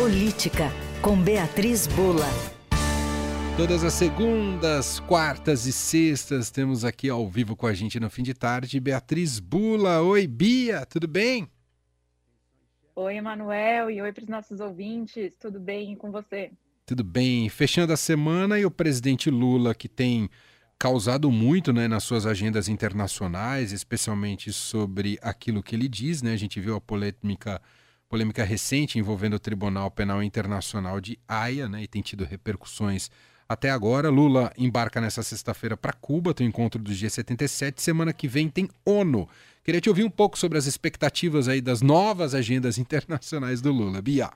Política, com Beatriz Bula. Todas as segundas, quartas e sextas temos aqui ao vivo com a gente no fim de tarde Beatriz Bula. Oi, Bia, tudo bem? Oi, Emanuel, e oi para os nossos ouvintes. Tudo bem com você? Tudo bem. Fechando a semana e o presidente Lula, que tem causado muito né, nas suas agendas internacionais, especialmente sobre aquilo que ele diz. Né? A gente viu a polêmica, polêmica recente envolvendo o Tribunal Penal Internacional de Haia né, e tem tido repercussões até agora. Lula embarca nessa sexta-feira para Cuba, tem encontro do G77. Semana que vem tem ONU. Queria te ouvir um pouco sobre as expectativas aí das novas agendas internacionais do Lula. Bia.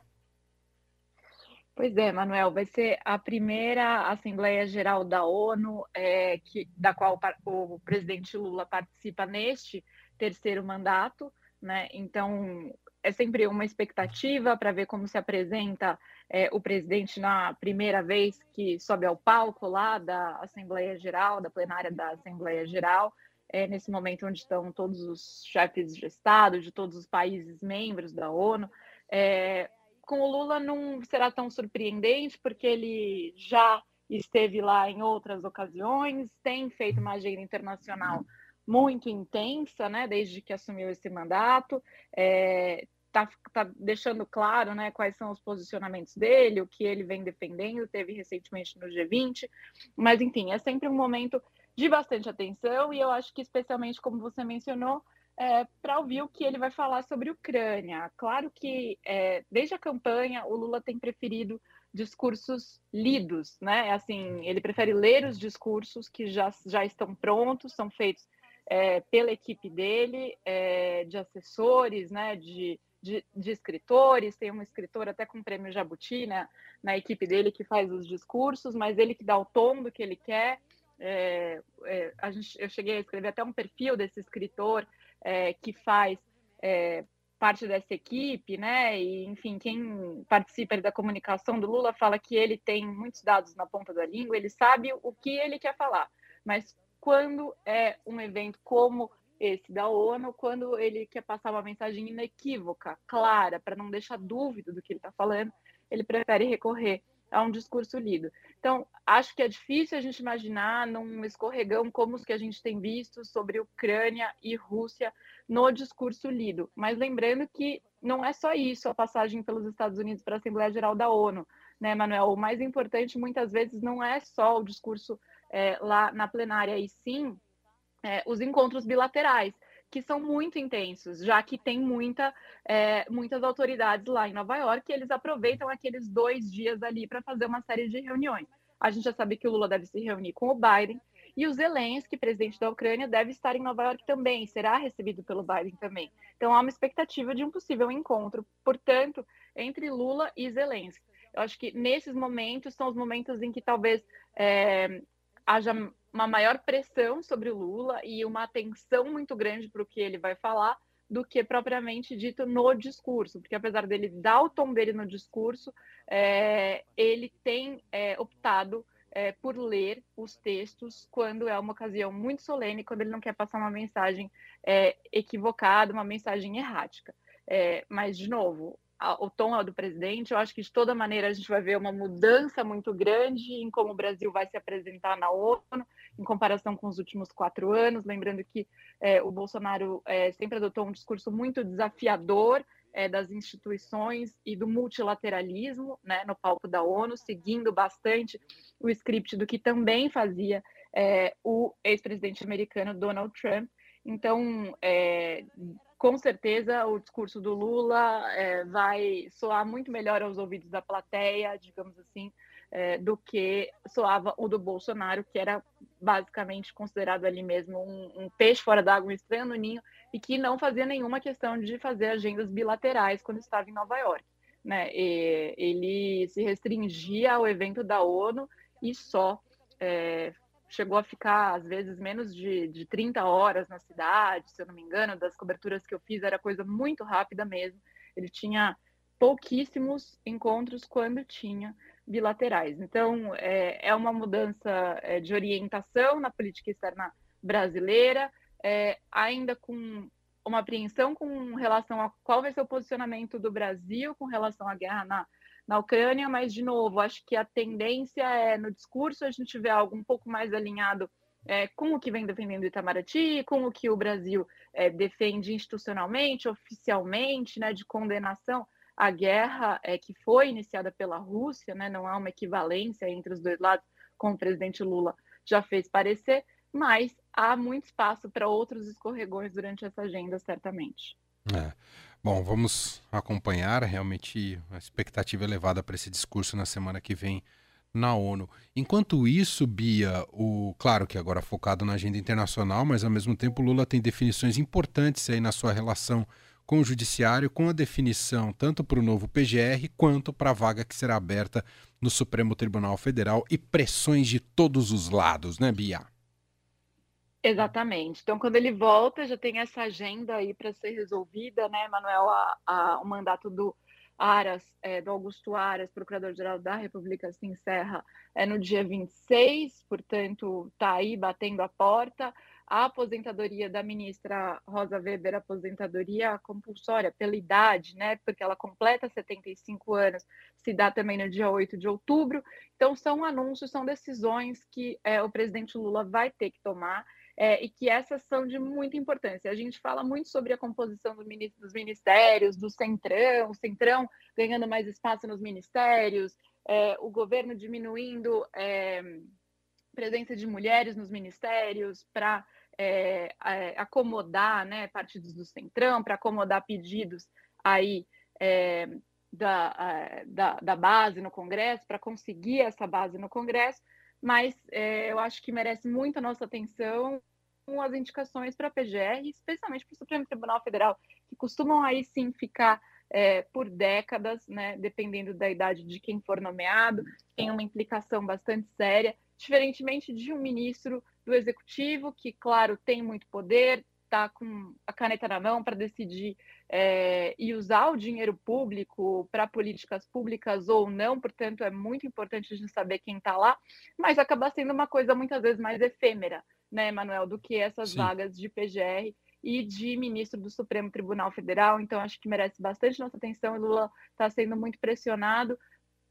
Pois é, Manuel, vai ser a primeira Assembleia Geral da ONU, é, que, da qual o presidente Lula participa neste terceiro mandato, né? Então, é sempre uma expectativa para ver como se apresenta é, o presidente na primeira vez que sobe ao palco lá da Assembleia Geral, da plenária da Assembleia Geral, é, nesse momento onde estão todos os chefes de Estado de todos os países membros da ONU. É, com o Lula não será tão surpreendente, porque ele já esteve lá em outras ocasiões, tem feito uma agenda internacional muito intensa, né, desde que assumiu esse mandato, é, tá, tá deixando claro, né, quais são os posicionamentos dele, o que ele vem defendendo, teve recentemente no G20, mas enfim, é sempre um momento de bastante atenção e eu acho que especialmente como você mencionou, é, para ouvir o que ele vai falar sobre Ucrânia. Claro que é, desde a campanha o Lula tem preferido discursos lidos, né? Assim, ele prefere ler os discursos que já, já estão prontos, são feitos é, pela equipe dele, é, de assessores, né? De, de, de, escritores, tem um escritor até com prêmio Jabuti né, na equipe dele que faz os discursos, mas ele que dá o tom do que ele quer. É, é, a gente, eu cheguei a escrever até um perfil desse escritor é, que faz é, parte dessa equipe, né? E, enfim, quem participa da comunicação do Lula fala que ele tem muitos dados na ponta da língua, ele sabe o que ele quer falar, mas quando é um evento como esse da ONU, quando ele quer passar uma mensagem inequívoca, clara, para não deixar dúvida do que ele está falando, ele prefere recorrer a um discurso lido. Então, acho que é difícil a gente imaginar num escorregão como os que a gente tem visto sobre Ucrânia e Rússia no discurso lido. Mas lembrando que não é só isso a passagem pelos Estados Unidos para a Assembleia Geral da ONU, né, Manuel? O mais importante muitas vezes não é só o discurso é, lá na plenária, e sim é, os encontros bilaterais que são muito intensos, já que tem muita, é, muitas autoridades lá em Nova York e eles aproveitam aqueles dois dias ali para fazer uma série de reuniões. A gente já sabe que o Lula deve se reunir com o Biden e o Zelensky, presidente da Ucrânia, deve estar em Nova York também, será recebido pelo Biden também. Então há uma expectativa de um possível encontro, portanto, entre Lula e Zelensky. Eu acho que nesses momentos são os momentos em que talvez é, haja uma maior pressão sobre o Lula e uma atenção muito grande para o que ele vai falar do que propriamente dito no discurso, porque apesar dele dar o tom dele no discurso, é, ele tem é, optado é, por ler os textos quando é uma ocasião muito solene, quando ele não quer passar uma mensagem é, equivocada, uma mensagem errática. É, mas, de novo, o tom é do presidente. Eu acho que de toda maneira a gente vai ver uma mudança muito grande em como o Brasil vai se apresentar na ONU em comparação com os últimos quatro anos. Lembrando que é, o Bolsonaro é, sempre adotou um discurso muito desafiador é, das instituições e do multilateralismo né, no palco da ONU, seguindo bastante o script do que também fazia é, o ex-presidente americano Donald Trump. Então, é, com certeza o discurso do Lula é, vai soar muito melhor aos ouvidos da plateia, digamos assim, é, do que soava o do Bolsonaro, que era basicamente considerado ali mesmo um, um peixe fora d'água, um estranho no ninho, e que não fazia nenhuma questão de fazer agendas bilaterais quando estava em Nova York. Né? E ele se restringia ao evento da ONU e só é, chegou a ficar, às vezes, menos de, de 30 horas na cidade, se eu não me engano, das coberturas que eu fiz, era coisa muito rápida mesmo. Ele tinha pouquíssimos encontros quando tinha bilaterais. Então, é, é uma mudança é, de orientação na política externa brasileira, é, ainda com uma apreensão com relação a qual vai ser o posicionamento do Brasil com relação à guerra na, na Ucrânia, mas, de novo, acho que a tendência é, no discurso, a gente vê algo um pouco mais alinhado é, com o que vem defendendo Itamaraty, com o que o Brasil é, defende institucionalmente, oficialmente, né, de condenação à guerra é, que foi iniciada pela Rússia, né, não há uma equivalência entre os dois lados, como o presidente Lula já fez parecer, mas há muito espaço para outros escorregões durante essa agenda, certamente. É. Bom, vamos acompanhar realmente a expectativa elevada para esse discurso na semana que vem na ONU. Enquanto isso, Bia, o claro que agora focado na agenda internacional, mas ao mesmo tempo Lula tem definições importantes aí na sua relação com o judiciário, com a definição tanto para o novo PGR quanto para a vaga que será aberta no Supremo Tribunal Federal e pressões de todos os lados, né, Bia? Exatamente. Então, quando ele volta, já tem essa agenda aí para ser resolvida, né, Manuel? A, a, o mandato do Aras, é, do Augusto Aras, Procurador-Geral da República, se encerra é, no dia 26, portanto, está aí batendo a porta. A aposentadoria da ministra Rosa Weber, aposentadoria compulsória pela idade, né? Porque ela completa 75 anos, se dá também no dia 8 de outubro. Então, são anúncios, são decisões que é, o presidente Lula vai ter que tomar é, e que essas são de muita importância. A gente fala muito sobre a composição do ministro, dos ministérios, do centrão, o centrão ganhando mais espaço nos ministérios, é, o governo diminuindo é, presença de mulheres nos ministérios para é, acomodar né, partidos do centrão, para acomodar pedidos aí é, da, da, da base no Congresso, para conseguir essa base no Congresso mas é, eu acho que merece muito a nossa atenção as indicações para a PGR, especialmente para o Supremo Tribunal Federal, que costumam aí sim ficar é, por décadas, né, dependendo da idade de quem for nomeado, tem uma implicação bastante séria, diferentemente de um ministro do Executivo, que, claro, tem muito poder, está com a caneta na mão para decidir é, e usar o dinheiro público para políticas públicas ou não, portanto, é muito importante a gente saber quem está lá, mas acaba sendo uma coisa muitas vezes mais efêmera, né, Manuel, do que essas Sim. vagas de PGR e de ministro do Supremo Tribunal Federal. Então, acho que merece bastante nossa atenção. E Lula está sendo muito pressionado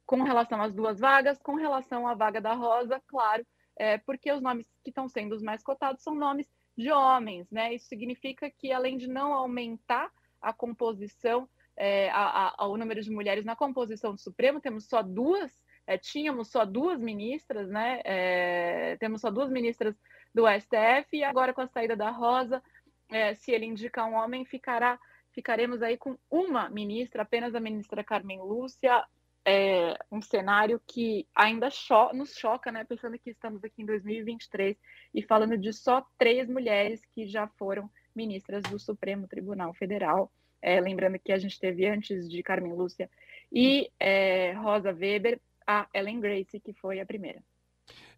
com relação às duas vagas, com relação à vaga da Rosa, claro, é, porque os nomes que estão sendo os mais cotados são nomes de homens, né? Isso significa que, além de não aumentar a composição, é, a, a, o número de mulheres na composição do Supremo, temos só duas, é, tínhamos só duas ministras, né? É, temos só duas ministras do STF, e agora com a saída da Rosa, é, se ele indicar um homem, ficará, ficaremos aí com uma ministra, apenas a ministra Carmen Lúcia, é, um cenário que ainda cho nos choca, né? Pensando que estamos aqui em 2023 e falando de só três mulheres que já foram ministras do Supremo Tribunal Federal. É, lembrando que a gente teve antes de Carmen Lúcia e é, Rosa Weber, a Ellen Grace, que foi a primeira.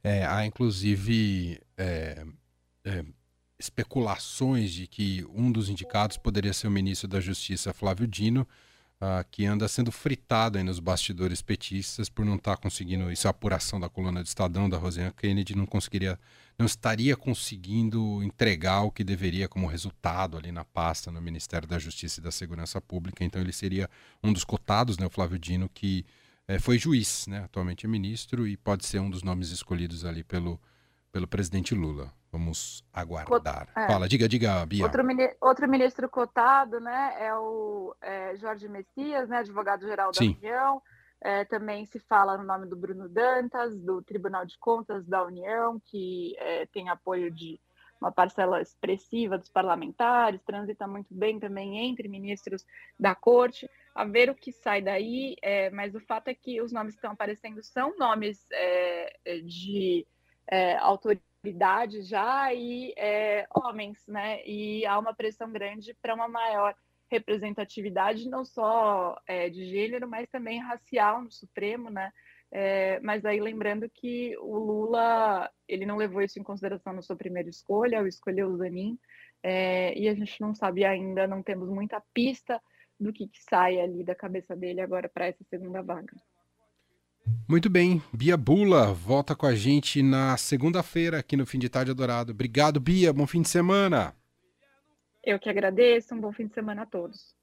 É, há inclusive é, é, especulações de que um dos indicados poderia ser o ministro da Justiça, Flávio Dino, uh, que anda sendo fritado aí nos bastidores petistas por não estar tá conseguindo, isso é a apuração da coluna do Estadão, da Rosana Kennedy, não conseguiria, não estaria conseguindo entregar o que deveria como resultado ali na pasta no Ministério da Justiça e da Segurança Pública, então ele seria um dos cotados, né, o Flávio Dino, que é, foi juiz, né? atualmente é ministro e pode ser um dos nomes escolhidos ali pelo, pelo presidente Lula. Vamos aguardar. É. Fala, diga, diga, Bia. Outro, outro ministro cotado né, é o é, Jorge Messias, né, advogado-geral da Sim. União. É, também se fala no nome do Bruno Dantas, do Tribunal de Contas da União, que é, tem apoio de uma parcela expressiva dos parlamentares, transita muito bem também entre ministros da corte a ver o que sai daí, é, mas o fato é que os nomes que estão aparecendo são nomes é, de é, autoridade já e é, homens, né? E há uma pressão grande para uma maior representatividade, não só é, de gênero, mas também racial no Supremo, né? mas aí lembrando que o Lula ele não levou isso em consideração na sua primeira escolha, ao escolher o Zanin, e a gente não sabe ainda, não temos muita pista do que, que sai ali da cabeça dele agora para essa segunda vaga. Muito bem, Bia Bula volta com a gente na segunda-feira aqui no Fim de Tarde Adorado. Obrigado, Bia, bom fim de semana. Eu que agradeço. Um bom fim de semana a todos.